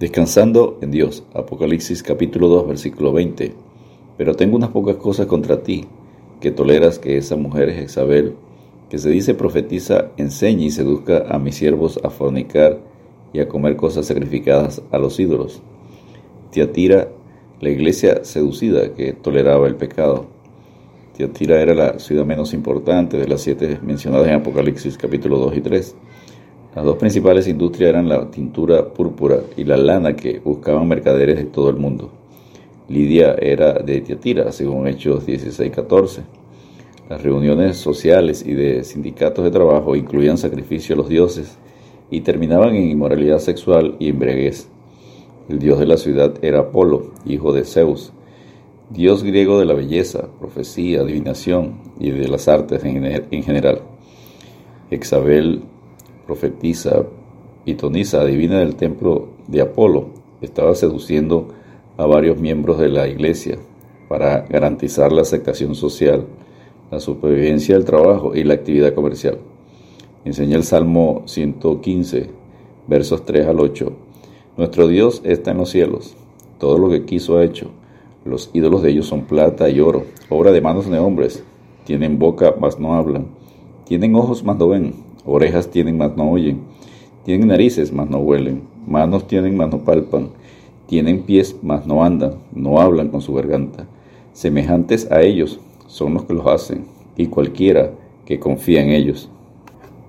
Descansando en Dios. Apocalipsis capítulo 2 versículo 20. Pero tengo unas pocas cosas contra ti, que toleras que esa mujer Jezabel, que se dice profetiza, enseñe y seduzca a mis siervos a fornicar y a comer cosas sacrificadas a los ídolos. Tiatira, la iglesia seducida que toleraba el pecado. Tiatira era la ciudad menos importante de las siete mencionadas en Apocalipsis capítulo 2 y 3. Las dos principales industrias eran la tintura púrpura y la lana que buscaban mercaderes de todo el mundo. Lidia era de Tiatira, según Hechos 16-14. Las reuniones sociales y de sindicatos de trabajo incluían sacrificio a los dioses y terminaban en inmoralidad sexual y embriaguez. El dios de la ciudad era Apolo, hijo de Zeus, dios griego de la belleza, profecía, adivinación y de las artes en general. Exabel profetisa, pitonisa, adivina del templo de Apolo, estaba seduciendo a varios miembros de la iglesia para garantizar la aceptación social, la supervivencia del trabajo y la actividad comercial. Enseña el Salmo 115, versos 3 al 8. Nuestro Dios está en los cielos, todo lo que quiso ha hecho. Los ídolos de ellos son plata y oro, obra de manos de hombres. Tienen boca, mas no hablan. Tienen ojos, mas no ven Orejas tienen, mas no oyen. Tienen narices, mas no huelen. Manos tienen, mas no palpan. Tienen pies, mas no andan. No hablan con su garganta. Semejantes a ellos son los que los hacen, y cualquiera que confía en ellos.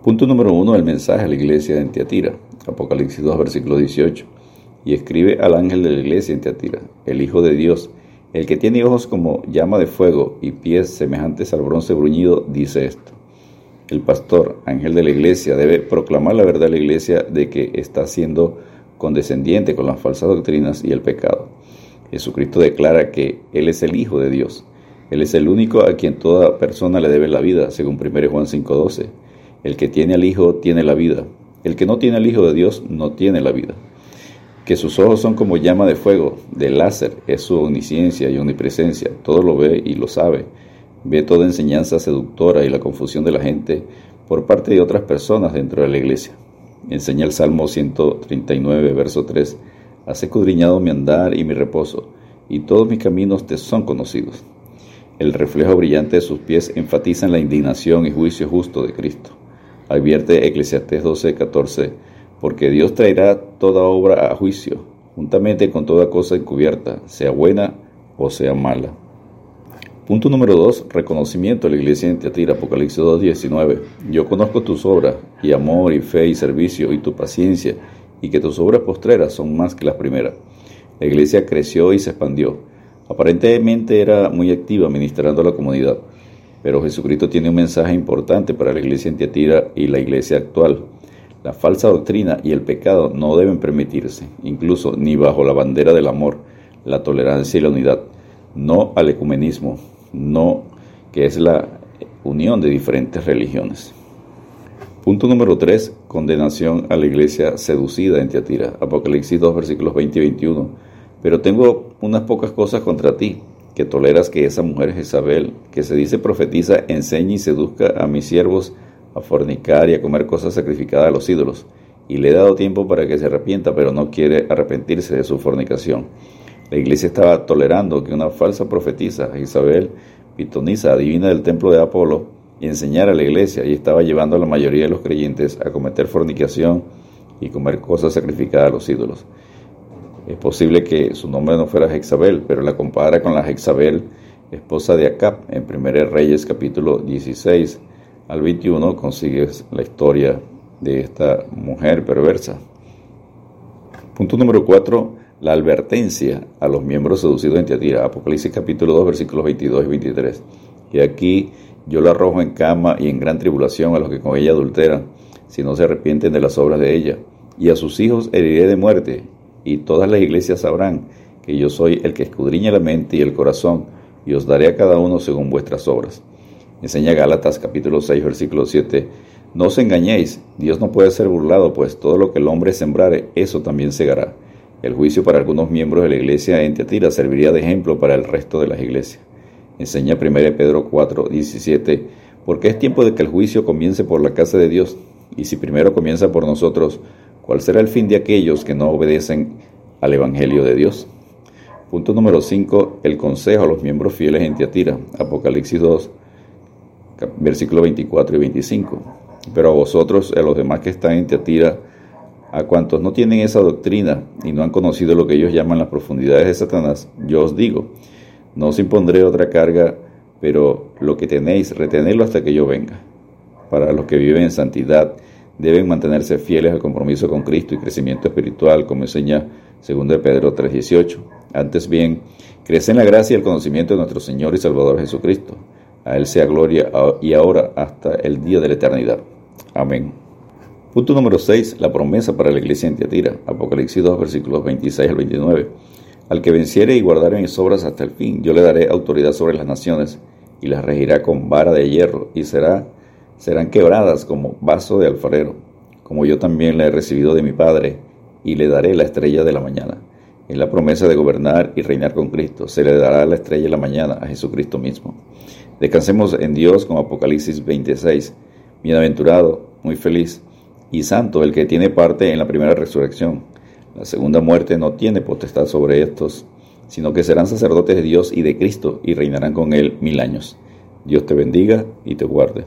Punto número uno del mensaje a la iglesia de Tiatira. Apocalipsis 2, versículo 18. Y escribe al ángel de la iglesia en Tiatira, el Hijo de Dios, el que tiene ojos como llama de fuego y pies semejantes al bronce bruñido, dice esto. El pastor, ángel de la iglesia, debe proclamar la verdad de la iglesia de que está siendo condescendiente con las falsas doctrinas y el pecado. Jesucristo declara que Él es el Hijo de Dios. Él es el único a quien toda persona le debe la vida, según 1 Juan 5:12. El que tiene al Hijo tiene la vida. El que no tiene al Hijo de Dios no tiene la vida. Que sus ojos son como llama de fuego, de láser, es su omnisciencia y omnipresencia. Todo lo ve y lo sabe Ve toda enseñanza seductora y la confusión de la gente por parte de otras personas dentro de la iglesia. Enseña el Salmo 139, verso 3. Has escudriñado mi andar y mi reposo, y todos mis caminos te son conocidos. El reflejo brillante de sus pies enfatiza en la indignación y juicio justo de Cristo. Advierte Eclesiastés 12, 14, porque Dios traerá toda obra a juicio, juntamente con toda cosa encubierta, sea buena o sea mala. Punto número 2. Reconocimiento de la iglesia en Teatira, Apocalipsis 2.19. Yo conozco tus obras, y amor, y fe, y servicio, y tu paciencia, y que tus obras postreras son más que las primeras. La iglesia creció y se expandió. Aparentemente era muy activa ministrando a la comunidad, pero Jesucristo tiene un mensaje importante para la iglesia en Teatira y la iglesia actual. La falsa doctrina y el pecado no deben permitirse, incluso ni bajo la bandera del amor, la tolerancia y la unidad. No al ecumenismo, no que es la unión de diferentes religiones. Punto número 3. Condenación a la iglesia seducida en Tiatira. Apocalipsis 2, versículos 20 y 21. Pero tengo unas pocas cosas contra ti, que toleras que esa mujer Jezabel, que se dice profetiza, enseñe y seduzca a mis siervos a fornicar y a comer cosas sacrificadas a los ídolos. Y le he dado tiempo para que se arrepienta, pero no quiere arrepentirse de su fornicación. La iglesia estaba tolerando que una falsa profetisa, Isabel pitonisa, adivina del templo de Apolo, enseñara a la iglesia y estaba llevando a la mayoría de los creyentes a cometer fornicación y comer cosas sacrificadas a los ídolos. Es posible que su nombre no fuera Jezabel, pero la compara con la Jezabel, esposa de Acab, en 1 Reyes capítulo 16 al 21 consigues la historia de esta mujer perversa. Punto número 4 la advertencia a los miembros seducidos en Tiatira. Apocalipsis capítulo 2, versículos 22 y 23. Y aquí yo la arrojo en cama y en gran tribulación a los que con ella adulteran, si no se arrepienten de las obras de ella. Y a sus hijos heriré de muerte, y todas las iglesias sabrán que yo soy el que escudriña la mente y el corazón, y os daré a cada uno según vuestras obras. Enseña Gálatas capítulo 6, versículo 7. No os engañéis, Dios no puede ser burlado, pues todo lo que el hombre sembrare, eso también segará. El juicio para algunos miembros de la iglesia en Teatira serviría de ejemplo para el resto de las iglesias. Enseña 1 Pedro 4, 17, porque es tiempo de que el juicio comience por la casa de Dios, y si primero comienza por nosotros, ¿cuál será el fin de aquellos que no obedecen al Evangelio de Dios. Punto número 5. El consejo a los miembros fieles en Tiatira. Apocalipsis 2, versículos 24 y 25. Pero a vosotros, a los demás que están en Tiatira, a cuantos no tienen esa doctrina y no han conocido lo que ellos llaman las profundidades de Satanás, yo os digo, no os impondré otra carga, pero lo que tenéis, retenedlo hasta que yo venga. Para los que viven en santidad, deben mantenerse fieles al compromiso con Cristo y crecimiento espiritual, como enseña 2 Pedro 3:18. Antes bien, crece en la gracia y el conocimiento de nuestro Señor y Salvador Jesucristo. A Él sea gloria y ahora hasta el día de la eternidad. Amén. Punto número 6. La promesa para la iglesia en Tiatira. Apocalipsis 2, versículos 26 al 29. Al que venciere y guardare mis obras hasta el fin, yo le daré autoridad sobre las naciones y las regirá con vara de hierro y será, serán quebradas como vaso de alfarero, como yo también la he recibido de mi Padre y le daré la estrella de la mañana. Es la promesa de gobernar y reinar con Cristo. Se le dará la estrella de la mañana a Jesucristo mismo. Descansemos en Dios como Apocalipsis 26. Bienaventurado, muy feliz y santo el que tiene parte en la primera resurrección. La segunda muerte no tiene potestad sobre estos, sino que serán sacerdotes de Dios y de Cristo y reinarán con él mil años. Dios te bendiga y te guarde.